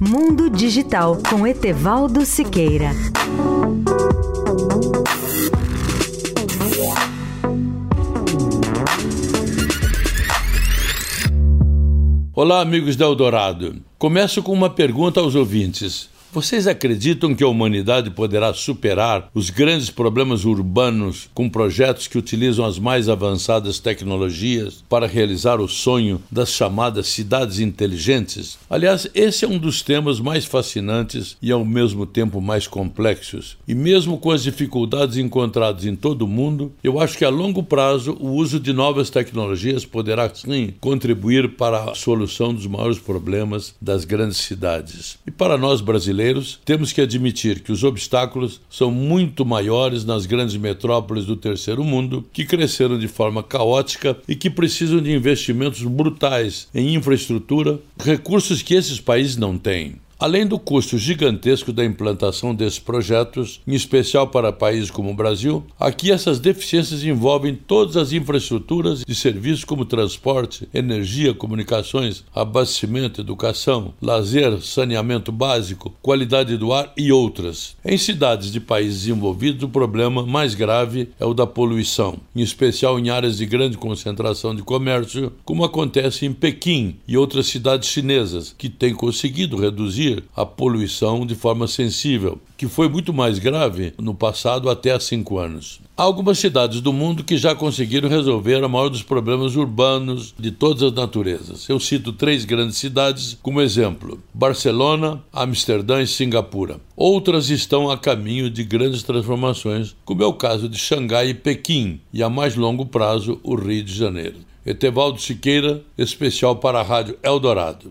Mundo Digital com Etevaldo Siqueira. Olá, amigos da Eldorado. Começo com uma pergunta aos ouvintes. Vocês acreditam que a humanidade poderá superar os grandes problemas urbanos com projetos que utilizam as mais avançadas tecnologias para realizar o sonho das chamadas cidades inteligentes? Aliás, esse é um dos temas mais fascinantes e ao mesmo tempo mais complexos. E mesmo com as dificuldades encontradas em todo o mundo, eu acho que a longo prazo o uso de novas tecnologias poderá sim contribuir para a solução dos maiores problemas das grandes cidades. E para nós brasileiros, brasileiros, temos que admitir que os obstáculos são muito maiores nas grandes metrópoles do terceiro mundo, que cresceram de forma caótica e que precisam de investimentos brutais em infraestrutura, recursos que esses países não têm. Além do custo gigantesco da implantação desses projetos, em especial para países como o Brasil, aqui essas deficiências envolvem todas as infraestruturas de serviços como transporte, energia, comunicações, abastecimento, educação, lazer, saneamento básico, qualidade do ar e outras. Em cidades de países desenvolvidos, o problema mais grave é o da poluição, em especial em áreas de grande concentração de comércio, como acontece em Pequim e outras cidades chinesas, que têm conseguido reduzir reduzir a poluição de forma sensível, que foi muito mais grave no passado até há cinco anos. Há algumas cidades do mundo que já conseguiram resolver a maior dos problemas urbanos de todas as naturezas. Eu cito três grandes cidades como exemplo: Barcelona, Amsterdã e Singapura. Outras estão a caminho de grandes transformações, como é o caso de Xangai e Pequim, e a mais longo prazo, o Rio de Janeiro. Etevaldo Siqueira, especial para a Rádio Eldorado.